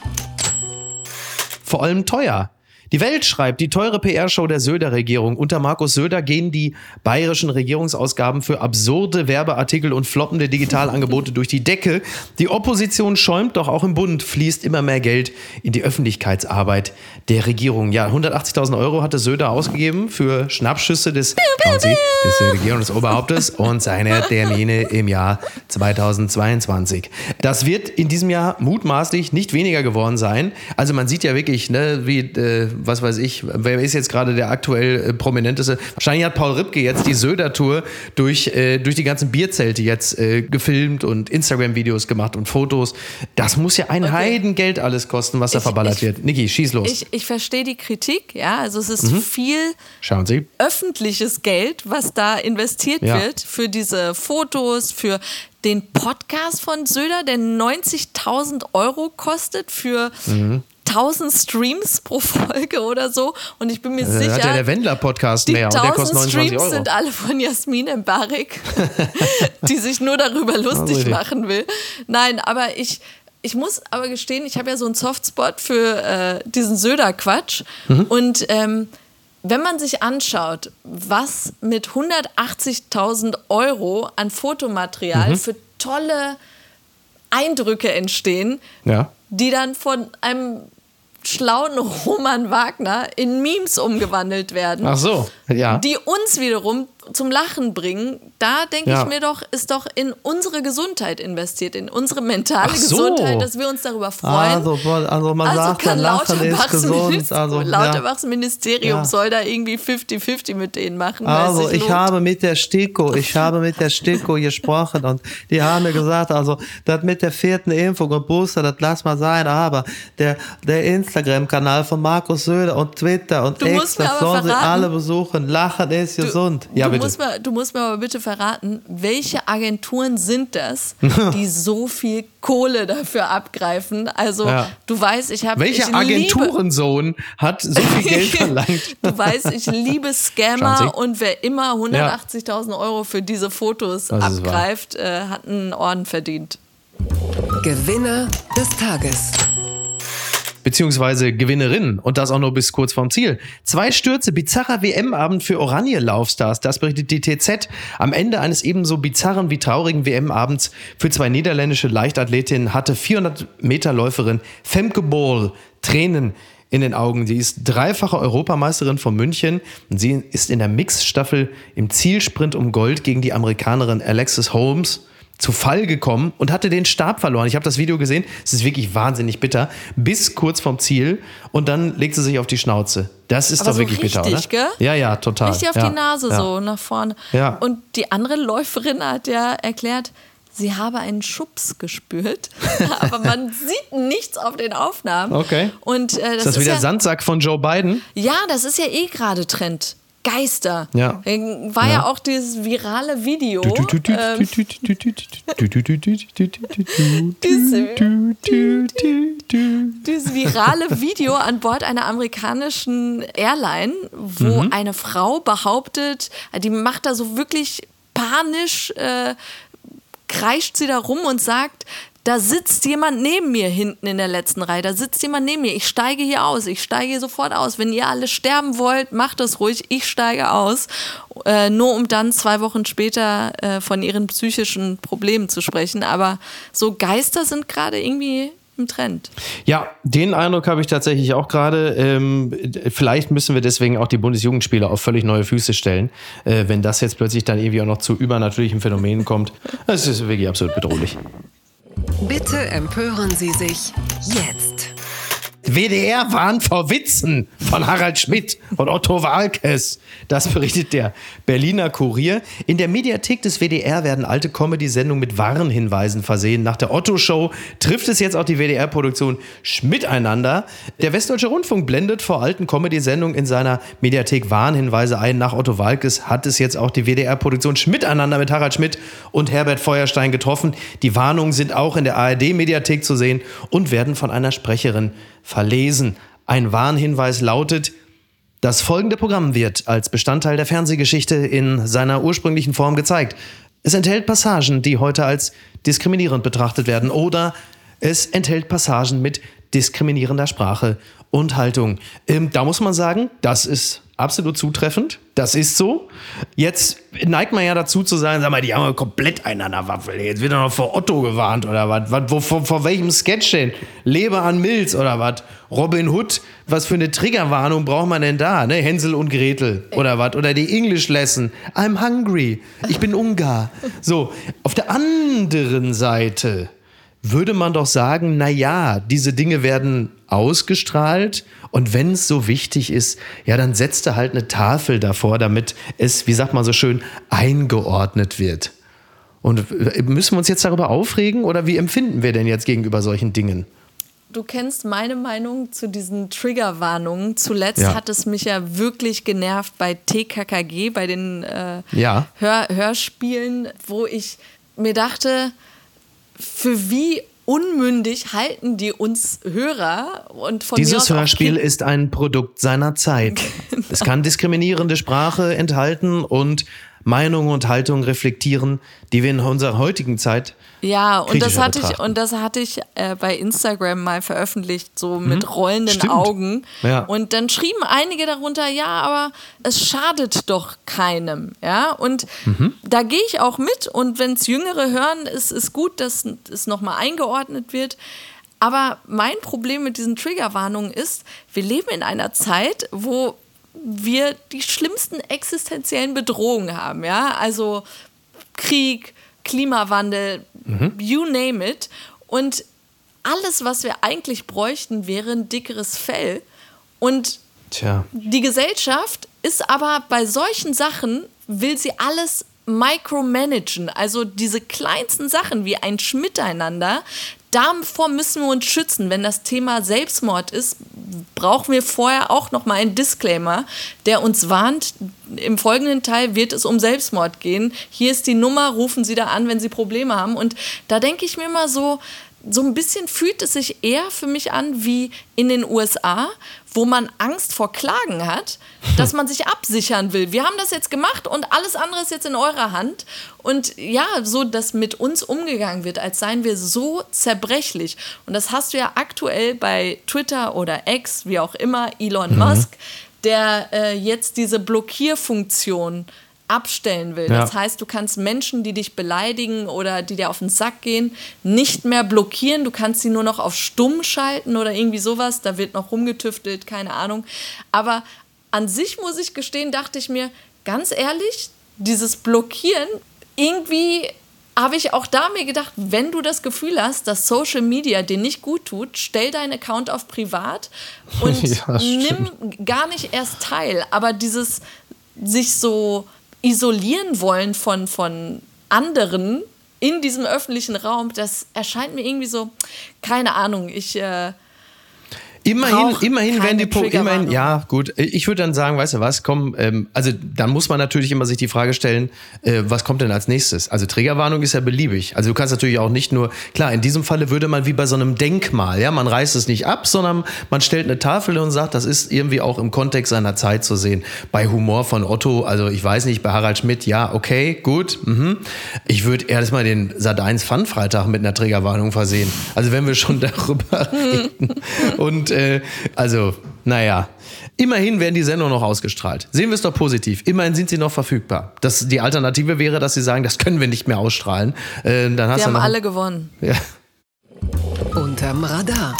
vor allem teuer. Die Welt schreibt, die teure PR-Show der Söder-Regierung. Unter Markus Söder gehen die bayerischen Regierungsausgaben für absurde Werbeartikel und floppende Digitalangebote durch die Decke. Die Opposition schäumt, doch auch im Bund fließt immer mehr Geld in die Öffentlichkeitsarbeit der Regierung. Ja, 180.000 Euro hatte Söder ausgegeben für Schnappschüsse des, Sie, des Regierungsoberhauptes und seiner Termine im Jahr 2022. Das wird in diesem Jahr mutmaßlich nicht weniger geworden sein. Also man sieht ja wirklich, ne, wie äh, was weiß ich, wer ist jetzt gerade der aktuell äh, prominenteste? Wahrscheinlich hat Paul Ripke jetzt die Söder-Tour durch, äh, durch die ganzen Bierzelte jetzt äh, gefilmt und Instagram-Videos gemacht und Fotos. Das muss ja ein okay. Heidengeld alles kosten, was da verballert ich, wird. Niki, schieß los. Ich, ich verstehe die Kritik, ja. Also es ist mhm. viel Schauen Sie. öffentliches Geld, was da investiert ja. wird für diese Fotos, für den Podcast von Söder, der 90.000 Euro kostet für mhm. 1000 Streams pro Folge oder so. Und ich bin mir äh, sicher. Hat ja der Wendler-Podcast mehr und der kostet 29 Streams Euro. sind alle von Jasmin Embarek, die sich nur darüber lustig also machen will. Nein, aber ich. Ich muss aber gestehen, ich habe ja so einen Softspot für äh, diesen Söder-Quatsch. Mhm. Und ähm, wenn man sich anschaut, was mit 180.000 Euro an Fotomaterial mhm. für tolle Eindrücke entstehen, ja. die dann von einem schlauen Roman Wagner in Memes umgewandelt werden. Ach so, ja. Die uns wiederum zum Lachen bringen, da denke ja. ich mir doch, ist doch in unsere Gesundheit investiert, in unsere mentale so. Gesundheit, dass wir uns darüber freuen. Also, also man also sagt, kann Lauterbachs, gesund. Also, Lauterbachs. Ministerium ja. soll da irgendwie 50-50 mit denen machen. Also ich lohnt. habe mit der STIKO, ich habe mit der STIKO gesprochen und die haben mir gesagt, also das mit der vierten Impfung und Booster, das lass mal sein, aber der, der Instagram-Kanal von Markus Söder und Twitter und du X, das sollen sie alle besuchen. Lachen ist gesund. Du, ja, du musst, mir, du musst mir aber bitte verraten, welche Agenturen sind das, die so viel Kohle dafür abgreifen? Also, ja. du weißt, ich habe. Welcher Agenturensohn hat so viel Geld verlangt? du weißt, ich liebe Scammer und wer immer 180.000 Euro für diese Fotos das abgreift, äh, hat einen Orden verdient. Gewinner des Tages beziehungsweise Gewinnerinnen und das auch nur bis kurz vorm Ziel. Zwei Stürze, bizarrer WM-Abend für Oranje-Laufstars, das berichtet die TZ. Am Ende eines ebenso bizarren wie traurigen WM-Abends für zwei niederländische Leichtathletinnen hatte 400 Meter Läuferin Femke Bol Tränen in den Augen. Sie ist dreifache Europameisterin von München und sie ist in der Mixstaffel im Zielsprint um Gold gegen die Amerikanerin Alexis Holmes zu Fall gekommen und hatte den Stab verloren. Ich habe das Video gesehen. Es ist wirklich wahnsinnig bitter. Bis kurz vom Ziel und dann legt sie sich auf die Schnauze. Das ist Aber doch so wirklich richtig, bitter, oder? Gell? Ja, ja, total. Richtig auf ja, die Nase ja. so nach vorne. Ja. Und die andere Läuferin hat ja erklärt, sie habe einen Schubs gespürt, aber man sieht nichts auf den Aufnahmen. Okay. Und, äh, das ist das ist wie der Sandsack von Joe Biden? Ja, das ist ja eh gerade Trend. Geister. Ja. War ja, ja auch dieses virale Video. dieses virale Video an Bord einer amerikanischen Airline, wo mhm. eine Frau behauptet, die macht da so wirklich panisch, äh, kreischt sie da rum und sagt, da sitzt jemand neben mir hinten in der letzten Reihe. Da sitzt jemand neben mir. Ich steige hier aus. Ich steige hier sofort aus. Wenn ihr alle sterben wollt, macht das ruhig. Ich steige aus. Äh, nur um dann zwei Wochen später äh, von ihren psychischen Problemen zu sprechen. Aber so Geister sind gerade irgendwie im Trend. Ja, den Eindruck habe ich tatsächlich auch gerade. Ähm, vielleicht müssen wir deswegen auch die Bundesjugendspieler auf völlig neue Füße stellen, äh, wenn das jetzt plötzlich dann irgendwie auch noch zu übernatürlichen Phänomenen kommt. Das ist wirklich absolut bedrohlich. Bitte empören Sie sich jetzt. WDR warnt vor Witzen von Harald Schmidt und Otto Walkes. Das berichtet der Berliner Kurier. In der Mediathek des WDR werden alte Comedy-Sendungen mit Warnhinweisen versehen. Nach der Otto-Show trifft es jetzt auch die WDR-Produktion Schmidt einander. Der Westdeutsche Rundfunk blendet vor alten Comedy-Sendungen in seiner Mediathek Warnhinweise ein. Nach Otto Walkes hat es jetzt auch die WDR-Produktion Schmidt einander mit Harald Schmidt und Herbert Feuerstein getroffen. Die Warnungen sind auch in der ARD-Mediathek zu sehen und werden von einer Sprecherin verlesen. Ein Warnhinweis lautet, das folgende Programm wird als Bestandteil der Fernsehgeschichte in seiner ursprünglichen Form gezeigt. Es enthält Passagen, die heute als diskriminierend betrachtet werden oder es enthält Passagen mit diskriminierender Sprache und Haltung. Ähm, da muss man sagen, das ist absolut zutreffend. Das ist so. Jetzt neigt man ja dazu zu sagen, sag mal, die haben komplett einen an Waffel. Jetzt wird er noch vor Otto gewarnt oder was? wo, vor, vor welchem Sketch denn? Leber an Milz oder was? Robin Hood, was für eine Triggerwarnung braucht man denn da? Ne? Hänsel und Gretel oder was? Oder die English Lesson. I'm hungry. Ich bin Ungar. So, auf der anderen Seite würde man doch sagen, na ja, diese Dinge werden ausgestrahlt und wenn es so wichtig ist, ja, dann setzt er halt eine Tafel davor, damit es, wie sagt man so schön, eingeordnet wird. Und äh, müssen wir uns jetzt darüber aufregen oder wie empfinden wir denn jetzt gegenüber solchen Dingen? Du kennst meine Meinung zu diesen Triggerwarnungen. Zuletzt Ja. hat es mich ja wirklich genervt bei TKKG, bei den äh, Ja. Hör Hörspielen, wo ich mir dachte, für wie unmündig halten die uns Hörer und von Dieses Hörspiel ist ein Produkt seiner Zeit. Es kann diskriminierende Sprache enthalten und Meinungen und Haltungen reflektieren, die wir in unserer heutigen Zeit Ja, und das hatte ich, betrachten. und das hatte ich äh, bei Instagram mal veröffentlicht, so mit rollenden Stimmt. Augen. Ja. Und dann schrieben einige darunter, ja, aber es schadet doch keinem. Ja, und Mhm. da gehe ich auch mit. Und wenn es Jüngere hören, ist es gut, dass es nochmal eingeordnet wird. Aber mein Problem mit diesen Triggerwarnungen ist, wir leben in einer Zeit, wo wir die schlimmsten existenziellen Bedrohungen haben. Ja, also Krieg, Klimawandel, you name it. Und alles, was wir eigentlich bräuchten, wäre ein dickeres Fell. Und Tja. die Gesellschaft ist aber bei solchen Sachen, will sie alles micromanagen. Also diese kleinsten Sachen wie ein Schmiteinander, davor müssen wir uns schützen. Wenn das Thema Selbstmord ist, brauchen wir vorher auch nochmal einen Disclaimer, der uns warnt, im folgenden Teil wird es um Selbstmord gehen. Hier ist die Nummer, rufen Sie da an, wenn Sie Probleme haben. Und da denke ich mir mal so, so ein bisschen fühlt es sich eher für mich an wie in den USA, wo man Angst vor Klagen hat, dass man sich absichern will. Wir haben das jetzt gemacht und alles andere ist jetzt in eurer Hand. Und ja, so, dass mit uns umgegangen wird, als seien wir so zerbrechlich. Und das hast du ja aktuell bei Twitter oder X, wie auch immer, Elon Musk, der äh, jetzt diese Blockierfunktion abstellen will. Ja. Das heißt, du kannst Menschen, die dich beleidigen oder die dir auf den Sack gehen, nicht mehr blockieren. Du kannst sie nur noch auf stumm schalten oder irgendwie sowas. Da wird noch rumgetüftelt, keine Ahnung. Aber an sich muss ich gestehen, dachte ich mir, ganz ehrlich, dieses Blockieren, irgendwie habe ich auch da mir gedacht, wenn du das Gefühl hast, dass Social Media dir nicht gut tut, stell deinen Account auf privat und Ja, nimm gar nicht erst teil. Aber dieses sich so isolieren wollen von, von anderen in diesem öffentlichen Raum, das erscheint mir irgendwie so, keine Ahnung, ich. Äh, Immerhin, immerhin werden die Po- immerhin, ja, gut. Ich würde dann sagen, weißt du was, komm, ähm, also dann muss man natürlich immer sich die Frage stellen, äh, was kommt denn als nächstes? Also Triggerwarnung ist ja beliebig. Also du kannst natürlich auch nicht nur, klar, in diesem Falle würde man wie bei so einem Denkmal, ja, man reißt es nicht ab, sondern man stellt eine Tafel und sagt, das ist irgendwie auch im Kontext seiner Zeit zu sehen. Bei Humor von Otto, also ich weiß nicht, bei Harald Schmidt, ja, okay, gut. Mhm. Ich würde eher mal den Sat 1 Fun-Freitag mit einer Triggerwarnung versehen. Also wenn wir schon darüber reden. Und äh, also, naja. Immerhin werden die Sendungen noch ausgestrahlt. Sehen wir es doch positiv. Immerhin sind sie noch verfügbar. Das, die Alternative wäre, dass sie sagen, das können wir nicht mehr ausstrahlen. Äh, dann hast wir haben alle gewonnen. Ja. Unterm Radar.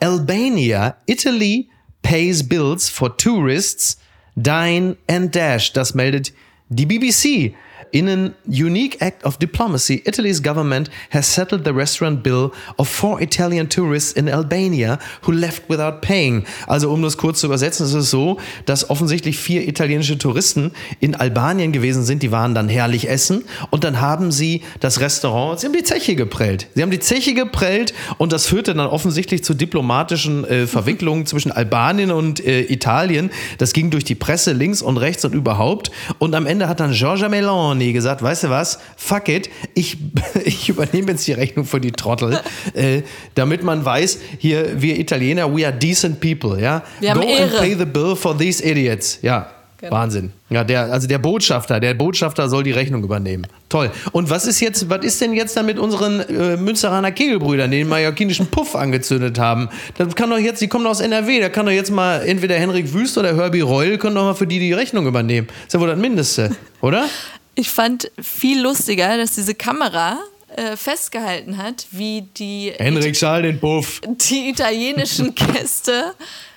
Albania, Italy pays bills for tourists, dine and dash. Das meldet die BBC. In a unique act of diplomacy, Italy's government has settled the restaurant bill of four Italian tourists in Albania who left without paying. Also um das kurz zu übersetzen, ist es so, dass offensichtlich vier italienische Touristen in Albanien gewesen sind, die waren dann herrlich essen und dann haben sie das Restaurant, sie haben die Zeche geprellt. Sie haben die Zeche geprellt und das führte dann offensichtlich zu diplomatischen äh, Verwicklungen zwischen Albanien und äh, Italien. Das ging durch die Presse links und rechts und überhaupt. Und am Ende hat dann Giorgia Meloni gesagt, weißt du was, fuck it, ich, ich übernehme jetzt die Rechnung für die Trottel, äh, damit man weiß, hier, wir Italiener, we are decent people, ja. Wir Go and pay the bill for these idiots, ja. Genau. Wahnsinn. Ja, der, also der Botschafter, der Botschafter soll die Rechnung übernehmen. Toll. Und was ist jetzt, was ist denn jetzt dann mit unseren äh, Münsteraner Kegelbrüdern, die den mallorquinischen Puff angezündet haben? Das kann doch jetzt, die kommen doch aus NRW, da kann doch jetzt mal entweder Henrik Wüst oder Herbie Reul können doch mal für die die Rechnung übernehmen. ist ja wohl das Mindeste, oder? Ich fand viel lustiger, dass diese Kamera äh, festgehalten hat, wie die, Henrik Schall den Puff. die italienischen Gäste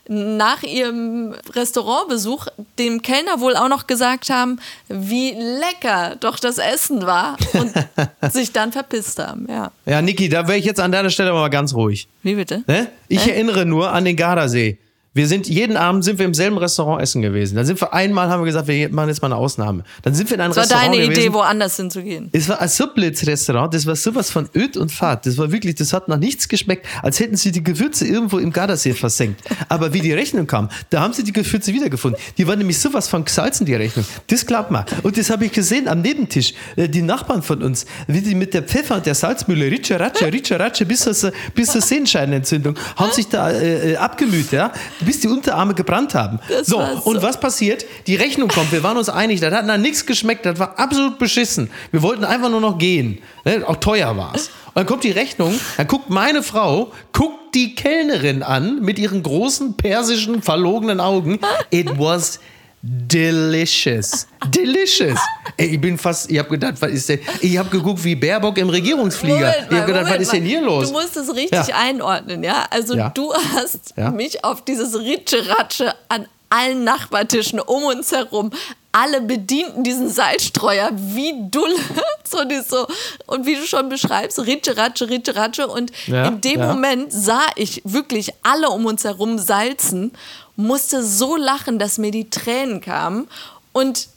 nach ihrem Restaurantbesuch dem Kellner wohl auch noch gesagt haben, wie lecker doch das Essen war und sich dann verpisst haben. Ja. Ja, Niki, da wäre ich jetzt an deiner Stelle mal ganz ruhig. Wie bitte? Ne? Ich erinnere nur an den Gardasee. Wir sind jeden Abend sind wir im selben Restaurant essen gewesen. Dann sind wir einmal haben wir gesagt, wir machen jetzt mal eine Ausnahme. Dann sind wir in ein Das war Restaurant deine gewesen. Idee, woanders hinzugehen. Es war ein Sublitz-Restaurant, das war sowas von öd und fad. Das war wirklich, das hat nach nichts geschmeckt, als hätten sie die Gewürze irgendwo im Gardasee versenkt. Aber wie die Rechnung kam, da haben sie die Gewürze wiedergefunden. Die waren nämlich sowas von gesalzen, die Rechnung. Das glaubt man. Und das habe ich gesehen am Nebentisch. Äh, Die Nachbarn von uns, wie die mit der Pfeffer und der Salzmühle, Ritsche, Ratsche, Ritsche, Ratsche, bis zur, bis zur Sehenscheidenentzündung, haben sich da äh, äh, abgemüht, ja, bis die Unterarme gebrannt haben. Das so, so- und was passiert? Die Rechnung kommt, wir waren uns einig, das hat nach nichts geschmeckt, das war absolut beschissen. Wir wollten einfach nur noch gehen. Ne? Auch teuer war es. Und dann kommt die Rechnung, dann guckt meine Frau, guckt die Kellnerin an mit ihren großen persischen, verlogenen Augen. It was delicious. Delicious. Ey, ich bin fast, ich habe gedacht, was ist denn? Ich habe geguckt wie Baerbock im Regierungsflieger. Moment ich habe gedacht, was Moment ist denn hier los? Du musst es richtig Ja. einordnen, ja? Also Ja. du hast Ja. mich auf dieses Ritsche-Ratsche an allen Nachbartischen um uns herum. Alle bedienten diesen Salzstreuer wie Dulle. So, und wie du schon beschreibst, Ritsche, Ratsche, Ritsche, Ratsche. Und in dem. Moment sah ich wirklich alle um uns herum salzen, musste so lachen, dass mir die Tränen kamen. Und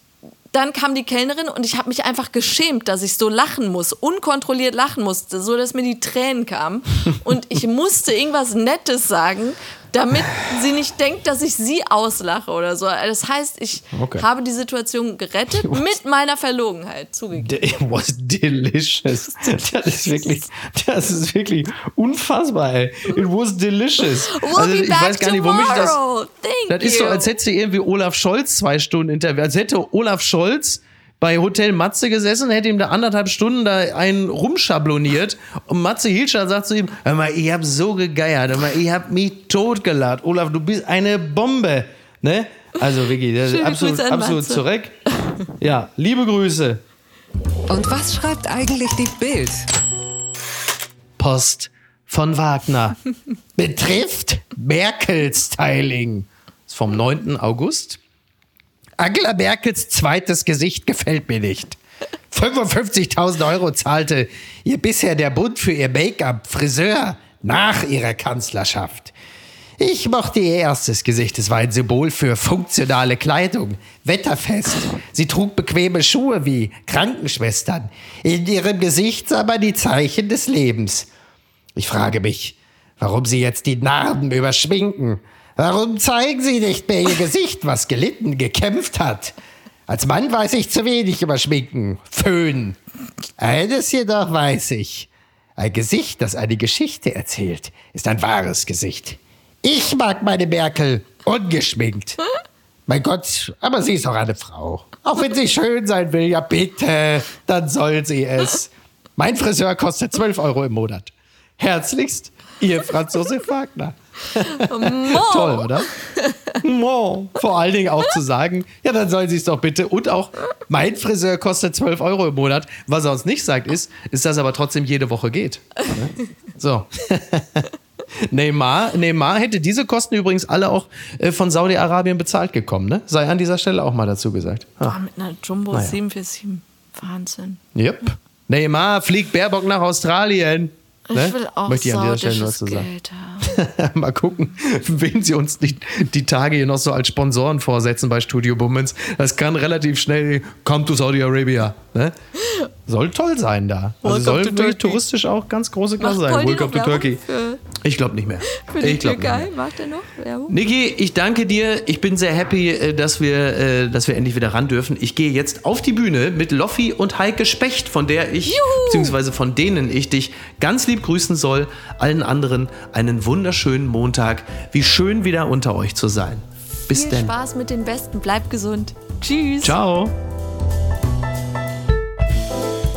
dann kam die Kellnerin und ich habe mich einfach geschämt, dass ich so lachen muss, unkontrolliert lachen musste, so dass mir die Tränen kamen. Und ich musste irgendwas Nettes sagen, damit sie nicht denkt, dass ich sie auslache oder so. Das heißt, ich Okay. habe die Situation gerettet mit meiner Verlogenheit zugegeben. It was delicious. Das ist wirklich, das ist wirklich unfassbar, ey. It was delicious. We'll Also ich weiß gar nicht, womit ich das. Thank Das ist so, als hättest du irgendwie Olaf Scholz zwei Stunden interviewt. Als hätte Olaf Scholz bei Hotel Matze gesessen, hätte ihm da anderthalb Stunden da einen rumschabloniert und Matze Hilscher sagt zu ihm, hör mal, ich hab so gegeiert, hör mal, ich hab mich totgelacht. Olaf, du bist eine Bombe. Ne? Also wirklich, das ist absolut, absolut zurück. Ja, liebe Grüße. Und was schreibt eigentlich die Bild? Post von Wagner. Betrifft Merkel-Styling. Ist vom 9. August. Angela Merkels zweites Gesicht gefällt mir nicht. 55.000 Euro zahlte ihr bisher der Bund für ihr Make-up, Friseur nach ihrer Kanzlerschaft. Ich mochte ihr erstes Gesicht. Es war ein Symbol für funktionale Kleidung, wetterfest. Sie trug bequeme Schuhe wie Krankenschwestern. In ihrem Gesicht sah man die Zeichen des Lebens. Ich frage mich, warum Sie jetzt die Narben überschminken. Warum zeigen Sie nicht mehr Ihr Gesicht, was gelitten, gekämpft hat? Als Mann weiß ich zu wenig über Schminken. Föhn. Eines jedoch weiß ich. Ein Gesicht, das eine Geschichte erzählt, ist ein wahres Gesicht. Ich mag meine Merkel ungeschminkt. Mein Gott, aber sie ist doch eine Frau. Auch wenn sie schön sein will, ja bitte, dann soll sie es. Mein Friseur kostet 12 Euro im Monat. Herzlichst, Ihr Franz Josef Wagner. Toll, oder? Mo. Vor allen Dingen auch zu sagen, ja, dann sollen sie es doch bitte. Und auch, mein Friseur kostet 12 Euro im Monat. Was er uns nicht sagt, ist, ist, dass er aber trotzdem jede Woche geht. So. Neymar, Neymar hätte diese Kosten übrigens alle auch äh, von Saudi-Arabien bezahlt gekommen, ne? Sei an dieser Stelle auch mal dazu gesagt. Ah. Ah, mit einer Jumbo Naja. 747. Wahnsinn. Yep. Neymar fliegt Baerbock nach Australien. Ne? Ich will auch Möchte ich an dieser Stelle saudisches zu sagen. Mal gucken, wen sie uns die, die Tage hier noch so als Sponsoren vorsetzen bei Studio Bummens. Das kann relativ schnell, come to Saudi Arabia. Ne? Soll toll sein da. Also soll wirklich touristisch auch ganz große Klasse sein. Welcome to Turkey. Ich glaube nicht mehr. für die ich. Türkei? Macht er noch Werbung? Niki, ich danke dir. Ich bin sehr happy, äh, dass wir, äh, dass wir endlich wieder ran dürfen. Ich gehe jetzt auf die Bühne mit Loffi und Heike Specht, von der ich, Juhu! beziehungsweise von denen ich dich ganz lieb grüßen soll. Allen anderen einen wunderschönen Montag. Wie schön wieder unter euch zu sein. Bis Viel denn. Spaß mit den Besten. Bleibt gesund. Tschüss. Ciao.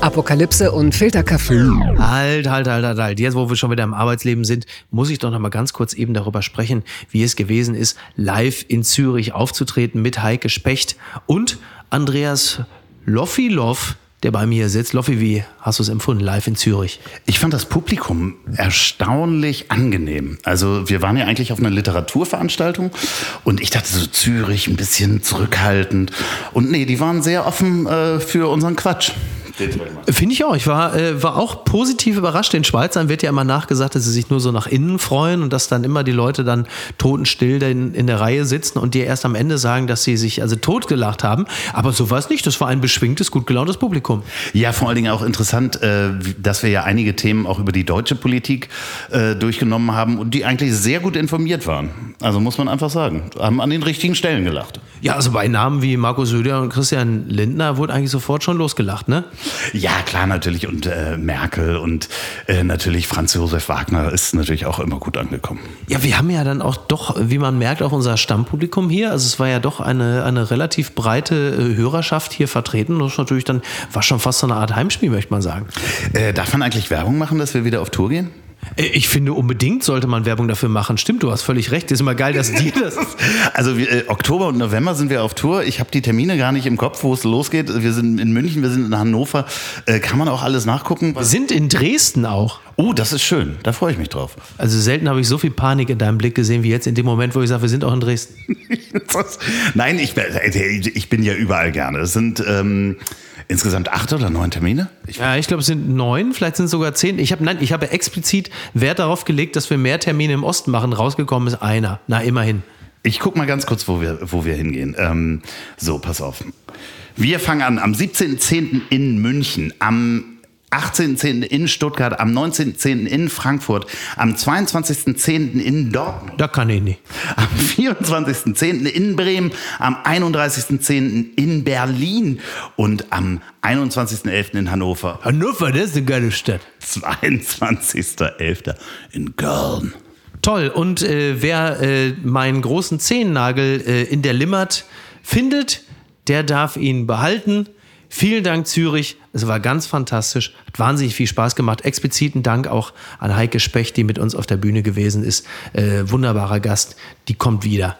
Apokalypse und Filterkaffee. Halt, halt, halt, halt, halt. Jetzt, wo wir schon wieder im Arbeitsleben sind, muss ich doch noch mal ganz kurz eben darüber sprechen, wie es gewesen ist, live in Zürich aufzutreten mit Heike Specht und Andreas Loffi Loff, der bei mir sitzt. Loffi, wie hast du es empfunden, live in Zürich? Ich fand das Publikum erstaunlich angenehm. Also wir waren ja eigentlich auf einer Literaturveranstaltung und ich dachte so Zürich ein bisschen zurückhaltend. Und nee, die waren sehr offen äh, für unseren Quatsch. Finde ich auch. Ich war, äh, war auch positiv überrascht. Den Schweizern wird ja immer nachgesagt, dass sie sich nur so nach innen freuen und dass dann immer die Leute dann totenstill in, in der Reihe sitzen und dir erst am Ende sagen, dass sie sich also totgelacht haben. Aber so war es nicht. Das war ein beschwingtes, gut gelauntes Publikum. Ja, vor allen Dingen auch interessant, äh, dass wir ja einige Themen auch über die deutsche Politik äh, durchgenommen haben und die eigentlich sehr gut informiert waren. Also muss man einfach sagen, haben an den richtigen Stellen gelacht. Ja, also bei Namen wie Markus Söder und Christian Lindner wurde eigentlich sofort schon losgelacht, ne? Ja, klar, natürlich. Und äh, Merkel und äh, natürlich Franz Josef Wagner ist natürlich auch immer gut angekommen. Ja, wir haben ja dann auch doch, wie man merkt, auch unser Stammpublikum hier. Also es war ja doch eine, eine relativ breite äh, Hörerschaft hier vertreten. Das ist natürlich dann, war schon fast so eine Art Heimspiel, möchte man sagen. Äh, darf man eigentlich Werbung machen, dass wir wieder auf Tour gehen? Äh, Ich finde, unbedingt sollte man Werbung dafür machen. Stimmt, du hast völlig recht. ist immer geil, dass die das. Also äh, Oktober und November sind wir auf Tour. Ich habe die Termine gar nicht im Kopf, wo es losgeht. Wir sind in München, wir sind in Hannover. Äh, kann man auch alles nachgucken? Wir sind in Dresden auch. Oh, das ist schön. Da freue ich mich drauf. Also selten habe ich so viel Panik in deinem Blick gesehen wie jetzt in dem Moment, wo ich sage, wir sind auch in Dresden. Nein, ich, bin- ich bin ja überall gerne. Es sind ähm, insgesamt acht oder neun Termine. Ich, Ja, ich glaube, es sind neun, vielleicht sind es sogar zehn. Ich habe nein, ich habe explizit Wert darauf gelegt, dass wir mehr Termine im Osten machen. Rausgekommen ist einer. Na, immerhin. ich guck mal ganz kurz, wo wir, wo wir hingehen. Ähm, so, pass auf. Wir fangen an am 17.10. in München, am 18.10. in Stuttgart, am 19.10. in Frankfurt, am 22.10. in Dortmund. Da kann ich nicht. Am 24.10. in Bremen, am 31.10. in Berlin und am 21.11. in Hannover. Hannover, das ist eine geile Stadt. 22.11. in Köln. Toll. Und äh, wer äh, meinen großen Zehennagel äh, in der Limmert findet, der darf ihn behalten. Vielen Dank, Zürich. Es war ganz fantastisch. Hat wahnsinnig viel Spaß gemacht. Expliziten Dank auch an Heike Specht, die mit uns auf der Bühne gewesen ist. Äh, wunderbarer Gast. Die kommt wieder.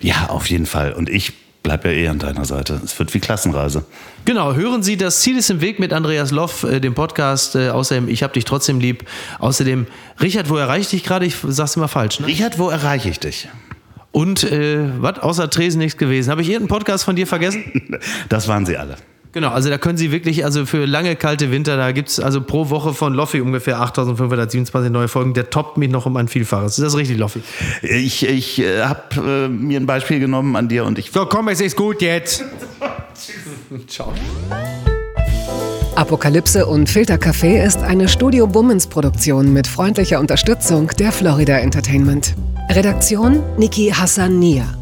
Ja, auf jeden Fall. Und ich bleib ja eh an deiner Seite. Es wird wie Klassenreise. Genau, hören Sie, das Ziel ist im Weg mit Andreas Loff, äh, dem Podcast. Äh, außerdem, ich hab dich trotzdem lieb. Außerdem, Richard, wo erreiche ich dich gerade? Ich sag's immer falsch, ne? Richard, wo erreiche ich dich? Und äh, was? Außer Tresen nichts gewesen. Habe ich irgendeinen Podcast von dir vergessen? Das waren sie alle. Genau, also da können Sie wirklich, also für lange kalte Winter, da gibt's also pro Woche von Loffi ungefähr 8527 neue Folgen. Der toppt mich noch um ein Vielfaches. Ist das richtig, Loffi? Ich, ich äh, habe äh, mir ein Beispiel genommen an dir und ich So, komm, es ist gut jetzt. Ciao. Apokalypse und Filterkaffee ist eine Studio Bummens Produktion mit freundlicher Unterstützung der Florida Entertainment. Redaktion Niki Hassania.